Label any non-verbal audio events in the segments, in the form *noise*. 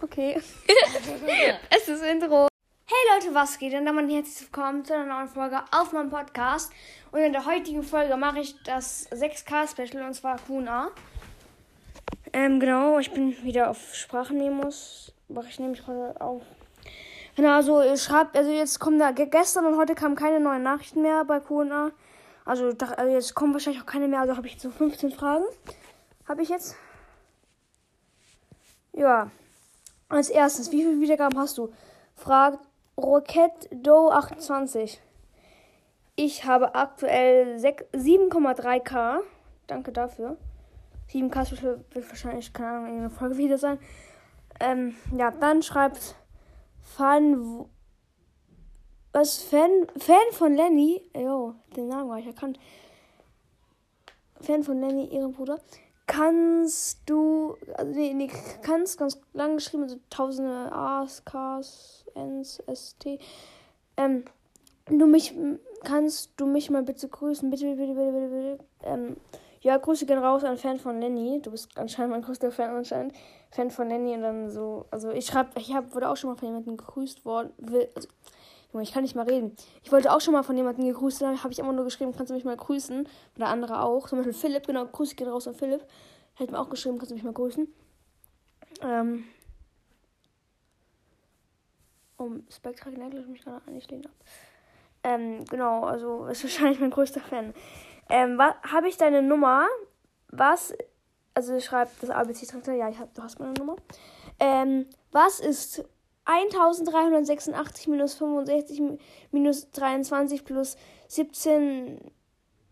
Okay. *laughs* es ist Intro. Hey Leute, was geht? Und damit herzlich willkommen zu einer neuen Folge auf meinem Podcast. Und in der heutigen Folge mache ich das 6K-Special und zwar QA. Ähm, genau, ich bin wieder auf Sprachmemos. Mache ich nämlich heute auf. Genau, also ich schreibe, also jetzt kommen da gestern und heute kamen keine neuen Nachrichten mehr bei QA. Also, also jetzt kommen wahrscheinlich auch keine mehr. Also habe ich jetzt so 15 Fragen. Habe ich jetzt. Ja. Als erstes, wie viele Wiedergaben hast du? Fragt Rocket Do 28. Ich habe aktuell 7,3k. Danke dafür. 7k wird wahrscheinlich, keine Ahnung, in Folge wieder sein. Ähm, ja, dann schreibt Fan. Was? Fan, Fan von Lenny? Jo, den Namen war ich erkannt. Fan von Lenny, ihrem Bruder kannst du, also nee, nee, kannst ganz lang geschrieben, also tausende A's, K's, N's, S, T. Ähm, du mich, kannst du mich mal bitte grüßen? Bitte, bitte, bitte, bitte, bitte. Ähm, ja, Grüße gehen raus an Fan von Lenny. Du bist anscheinend mein größter Fan anscheinend. Fan von Lenny und dann so, also ich schreibe, ich hab, wurde auch schon mal von jemandem gegrüßt worden. Will, also, Junge, ich kann nicht mal reden. Ich wollte auch schon mal von jemandem gegrüßt, dann habe ich immer nur geschrieben, kannst du mich mal grüßen? Oder andere auch. Zum Beispiel Philipp, genau, Grüße gehen raus an Philipp. Hätte mir auch geschrieben, kannst du mich mal grüßen? Ähm. Um Spectre Necklace mich gerade eigentlich lehnen ab. Ähm, genau, also *laughs* ist wahrscheinlich mein größter Fan. Ähm, habe ich deine Nummer? Was? Also schreibt das ABC-Traktor, ja, ich hab, du hast meine Nummer. Ähm, was ist 1386 minus 65 minus 23 plus 17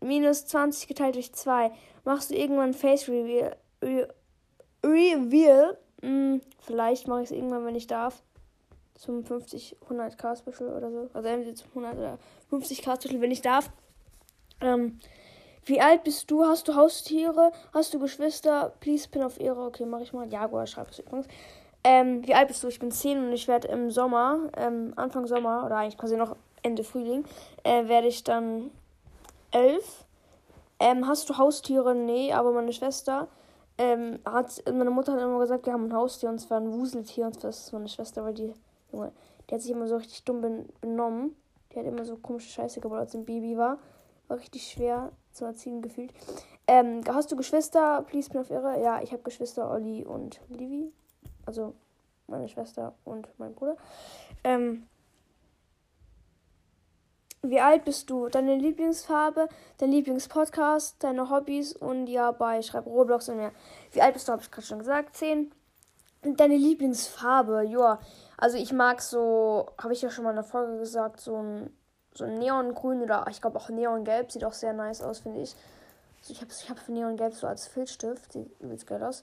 minus 20 geteilt durch 2. Machst du irgendwann Face Reveal? Re Reveal? Hm, vielleicht mache ich es irgendwann, wenn ich darf. Zum 50, 100k Special oder so. Also entweder zum 100 oder 50k Special, wenn ich darf. Ähm, wie alt bist du? Hast du Haustiere? Hast du Geschwister? Please pin auf Ehre. Okay, mache ich mal. Jaguar schreibt es übrigens. Ähm, wie alt bist du? Ich bin 10 und ich werde im Sommer, ähm, Anfang Sommer, oder eigentlich quasi noch Ende Frühling, äh, werde ich dann 11. Ähm, hast du Haustiere? Nee, aber meine Schwester ähm, hat, meine Mutter hat immer gesagt, wir haben ein Haustier und zwar ein Wuseltier und das ist meine Schwester, weil die, Junge, die hat sich immer so richtig dumm ben benommen. Die hat immer so komische Scheiße gebaut, als ein Baby war. War richtig schwer zu erziehen gefühlt. Ähm, hast du Geschwister? Please bin auf Irre. Ja, ich habe Geschwister Olli und Livi. Also meine Schwester und mein Bruder. Ähm, wie alt bist du? Deine Lieblingsfarbe, dein Lieblingspodcast, deine Hobbys und ja, bei schreib Roblox und mehr. Wie alt bist du? Habe ich gerade schon gesagt. 10. Deine Lieblingsfarbe, ja. Also ich mag so, habe ich ja schon mal in der Folge gesagt, so ein, so ein Neongrün oder ich glaube auch Neongelb. Sieht auch sehr nice aus, finde ich. Also ich habe ich hab Neongelb so als Filzstift. Sieht übelst geil aus.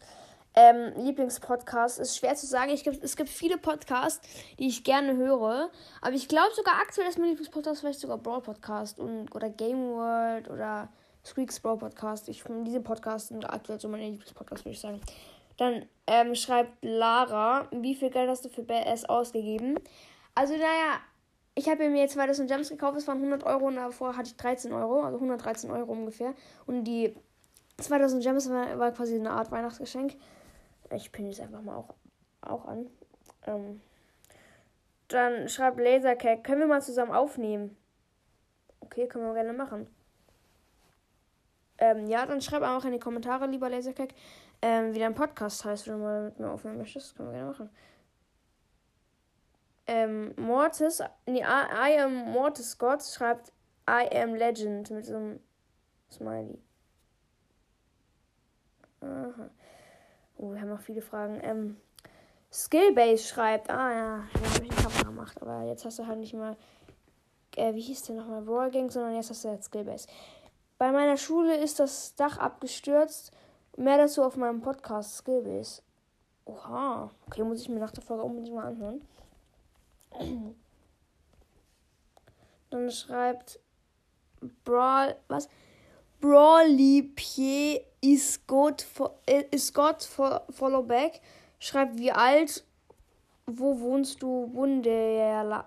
Ähm, Lieblingspodcast ist schwer zu sagen. Ich, es gibt viele Podcasts, die ich gerne höre. Aber ich glaube sogar aktuell ist mein Lieblingspodcast vielleicht sogar Brawl Podcast und, oder Game World oder Squeaks Brawl Podcast. Ich finde diese Podcasts sind aktuell so meine Lieblingspodcasts, würde ich sagen. Dann ähm, schreibt Lara, wie viel Geld hast du für BS ausgegeben? Also, naja, ich habe mir jetzt 2000 Gems gekauft, es waren 100 Euro und davor hatte ich 13 Euro, also 113 Euro ungefähr. Und die 2000 Gems war, war quasi eine Art Weihnachtsgeschenk. Ich pinne es einfach mal auch, auch an. Ähm, dann schreibt Lasercake, können wir mal zusammen aufnehmen? Okay, können wir gerne machen. Ähm, ja, dann schreib einfach in die Kommentare, lieber Lasercake, ähm, wie dein Podcast heißt, wenn du mal mit mir aufnehmen möchtest. Können wir gerne machen. Ähm, Mortis, nee, I, I am Mortis Scott schreibt I am Legend mit so einem Smiley. Aha. Oh, wir haben noch viele Fragen. Ähm, Skillbase schreibt. Ah ja, ich habe ich eine Kamera gemacht, aber jetzt hast du halt nicht mal. Äh, wie hieß der nochmal? Wargang, sondern jetzt hast du jetzt Skillbase. Bei meiner Schule ist das Dach abgestürzt. Mehr dazu auf meinem Podcast Skillbase. Oha. Okay, muss ich mir nach der Folge unbedingt mal anhören. *clears throat* Dann schreibt Brawl. Was? Brawly Pierre ist Gott, Gott Followback. Schreibt wie alt, wo wohnst du? Bundealand.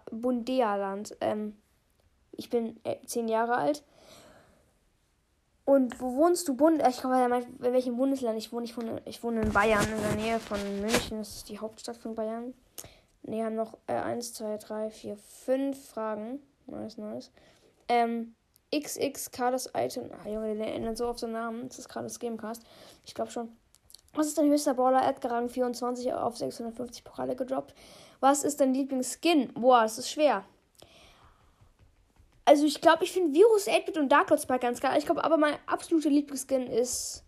Ähm, ich bin äh, zehn Jahre alt. Und wo wohnst du? Bund ich glaube, er meint, in welchem Bundesland ich wohne. Ich wohne, ich wohne in Bayern, in der Nähe von München. Das ist die Hauptstadt von Bayern. Ne, haben noch äh, 1, 2, 3, 4, 5 Fragen. Nice, nice. Ähm, XX Carlos Item. Ah, Junge, der ändert so auf seinen Namen. Das ist gerade das Gamecast. Ich glaube schon. Was ist dein höchster Brawler? Edgar Rang 24 auf 650 Pokale gedroppt. Was ist dein Lieblingsskin? Boah, das ist schwer. Also ich glaube, ich finde Virus 8-Bit und Dark Lord Spike ganz geil. Ich glaube aber mein absoluter Lieblingsskin ist.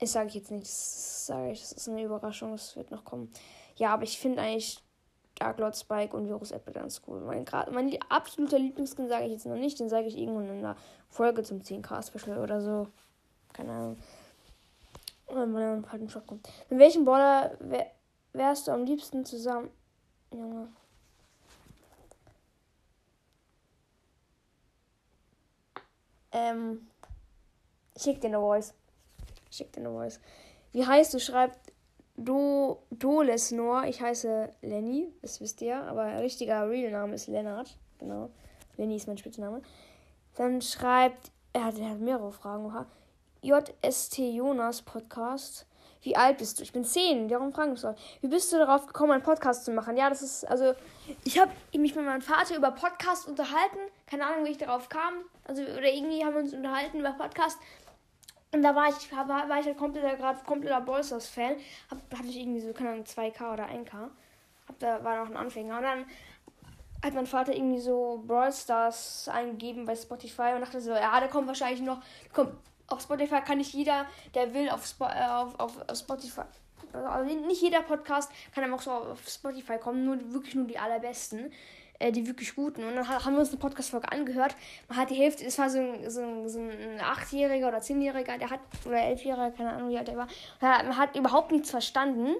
Das sage ich jetzt nicht. Das ich. Das ist eine Überraschung. Das wird noch kommen. Ja, aber ich finde eigentlich Dark Lord Spike und Virus 8-Bit ganz cool. Mein, mein absoluter Lieblingsskin sage ich jetzt noch nicht. Den sage ich irgendwann in einer Folge zum 10k-Special oder so. Keine Ahnung. Wenn man einen Shot kommt. Mit welchem Baller wär, wärst du am liebsten zusammen? Junge. Ähm, schick dir eine Voice. Schick dir eine Voice. Wie heißt du? Schreibt Do Dolesnor. Ich heiße Lenny, das wisst ihr, aber richtiger Real-Name ist Lennart. Genau. Lenny ist mein Spitzname. Dann schreibt, er hat, er hat mehrere Fragen. JST Jonas Podcast. Wie alt bist du? Ich bin 10. Darum fragen soll. Wie bist du darauf gekommen, einen Podcast zu machen? Ja, das ist, also, ich habe mich mit meinem Vater über Podcast unterhalten. Keine Ahnung, wie ich darauf kam. Also, oder irgendwie haben wir uns unterhalten über Podcast. Und da war ich, war, war ich halt kompletter, gerade kompletter Bolsters-Fan. Hatte ich irgendwie so, keine Ahnung, 2K oder 1K. Hab, da war noch ein Anfänger. Und dann hat mein Vater irgendwie so Brawl Stars eingegeben bei Spotify und dachte so, ja, da kommt wahrscheinlich noch, kommt auf Spotify kann nicht jeder, der will, auf, Spo äh, auf, auf, auf Spotify. Also nicht jeder Podcast kann dann auch so auf Spotify kommen, nur wirklich nur die allerbesten, äh, die wirklich guten. Und dann haben wir uns eine Podcast-Folge angehört. Man hat die Hälfte, es war so ein, so ein, so ein Achtjähriger oder Zehnjähriger, der hat, oder Elfjähriger, keine Ahnung, wie alt der war. Man hat überhaupt nichts verstanden.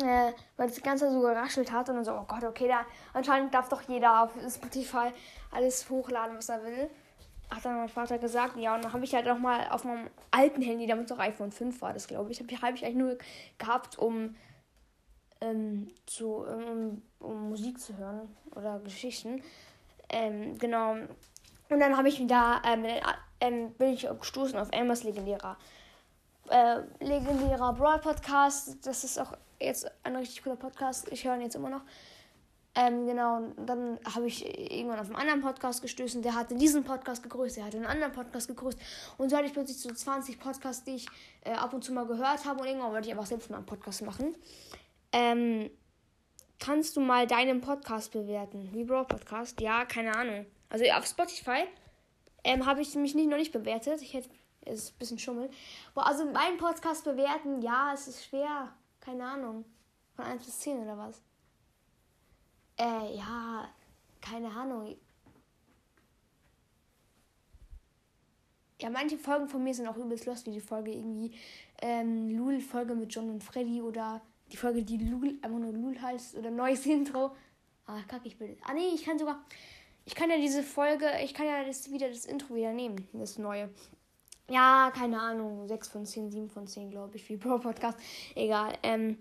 Äh, weil das Ganze so geraschelt hat und dann so, oh Gott, okay, da anscheinend darf doch jeder auf Spotify alles hochladen, was er will hat dann mein Vater gesagt, ja, und dann habe ich halt auch mal auf meinem alten Handy, damit noch iPhone 5 war das, glaube ich, habe hab ich eigentlich nur gehabt, um, ähm, zu, um, um Musik zu hören oder Geschichten. Ähm, genau. Und dann habe ich wieder, ähm, ähm, bin ich gestoßen auf Elmers legendärer, äh, legendärer Broad Podcast. Das ist auch jetzt ein richtig cooler Podcast. Ich höre ihn jetzt immer noch. Ähm, genau, und dann habe ich irgendwann auf einen anderen Podcast gestoßen, der hatte diesen Podcast gegrüßt, der hatte einen anderen Podcast gegrüßt. Und so hatte ich plötzlich so 20 Podcasts, die ich äh, ab und zu mal gehört habe. Und irgendwann wollte ich einfach selbst mal einen Podcast machen. Ähm, kannst du mal deinen Podcast bewerten? Wie Bro Podcast? Ja, keine Ahnung. Also auf Spotify ähm, habe ich mich nicht, noch nicht bewertet. Ich hätte, es ist ein bisschen Schummel. Boah, also meinen Podcast bewerten, ja, es ist schwer. Keine Ahnung. Von 1 bis 10 oder was? Äh, ja, keine Ahnung. Ja, manche Folgen von mir sind auch übelst lost, wie die Folge irgendwie ähm, Lul-Folge mit John und Freddy oder die Folge, die Lul, einfach nur Lul heißt oder neues *laughs* Intro. Ah, kacke, ich bin. Ah, nee, ich kann sogar. Ich kann ja diese Folge, ich kann ja das wieder das Intro wieder nehmen, das neue. Ja, keine Ahnung, 6 von 10, 7 von 10, glaube ich, wie *laughs* Pro Podcast. Egal. Ähm,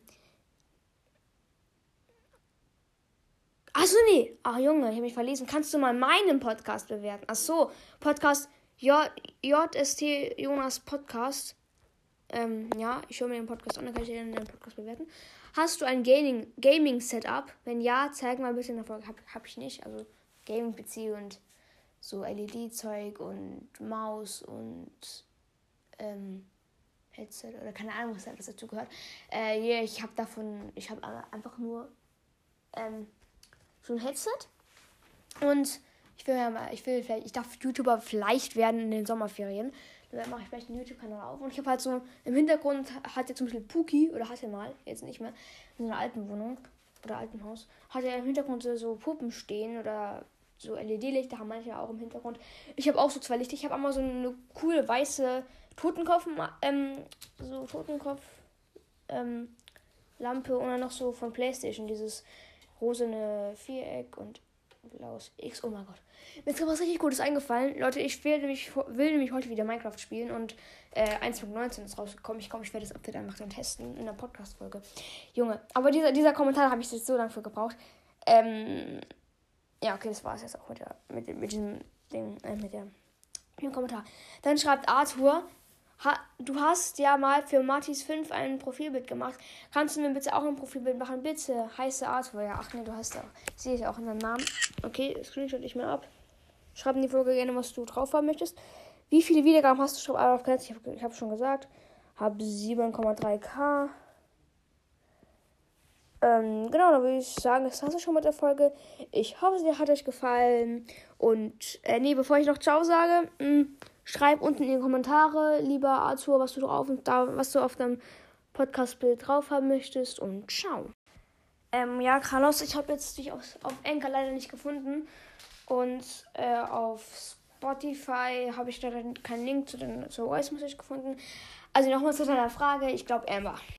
Achso, nee. Ach Junge, ich habe mich verlesen. Kannst du mal meinen Podcast bewerten? Achso, Podcast J JST Jonas Podcast. Ähm, ja, ich höre mir den Podcast an, dann kann ich den Podcast bewerten. Hast du ein Gaming, Gaming Setup? Wenn ja, zeig mal bitte in der Folge. Hab, hab ich nicht. Also Gaming-PC und so LED-Zeug und Maus und ähm, Headset oder keine Ahnung, was alles dazu gehört. Äh, yeah, ich habe davon, ich habe einfach nur ähm, so ein Headset. Und ich will ja mal, ich will vielleicht, ich darf YouTuber vielleicht werden in den Sommerferien. Dann mache ich vielleicht einen YouTube-Kanal auf. Und ich habe halt so im Hintergrund hat er zum Beispiel Puki, oder hat er mal, jetzt nicht mehr, in einer alten Wohnung oder alten Haus, hat er im Hintergrund so, so Puppen stehen oder so LED-Lichter haben manche auch im Hintergrund. Ich habe auch so zwei Lichter. Ich habe einmal so eine coole weiße Totenkopf, ähm, so Totenkopf, ähm, Lampe und dann noch so von PlayStation dieses rosene Viereck und blaues X. Oh mein Gott. Mir ist gerade was richtig Gutes eingefallen. Leute, ich will nämlich, will nämlich heute wieder Minecraft spielen und äh, 1.19 ist rausgekommen. Ich komme, ich werde das Update einfach dann testen in der Podcast-Folge. Junge, aber dieser, dieser Kommentar habe ich jetzt so lange für gebraucht. Ähm, ja, okay, das war es jetzt auch mit, der, mit, mit diesem Ding, äh, mit der Hier im Kommentar. Dann schreibt Arthur, ha, du hast ja mal für Martis 5 ein Profilbild gemacht. Kannst du mir bitte auch ein Profilbild machen? Bitte, heiße Arthur. Ja, ach nee, du hast auch. Sehe ich auch in deinem Namen. Okay, Screenshot ich mir ab. Schreib in die Folge gerne, was du drauf haben möchtest. Wie viele Wiedergaben hast du? Schreib einfach auf Ich habe hab schon gesagt. Hab 7,3k. Ähm, genau, dann würde ich sagen, das war's schon mit der Folge. Ich hoffe, sie hat euch gefallen. Und, äh, nee, bevor ich noch Ciao sage, mh, hm, schreib unten in die Kommentare, lieber Arthur, was du drauf da, was du auf deinem Podcast-Bild drauf haben möchtest. Und ciao. Ähm, ja, Carlos, ich habe jetzt dich auf, auf Anchor leider nicht gefunden. Und äh, auf Spotify habe ich da keinen Link zu den zur Voice Message gefunden. Also nochmal zu deiner Frage, ich glaube Amber.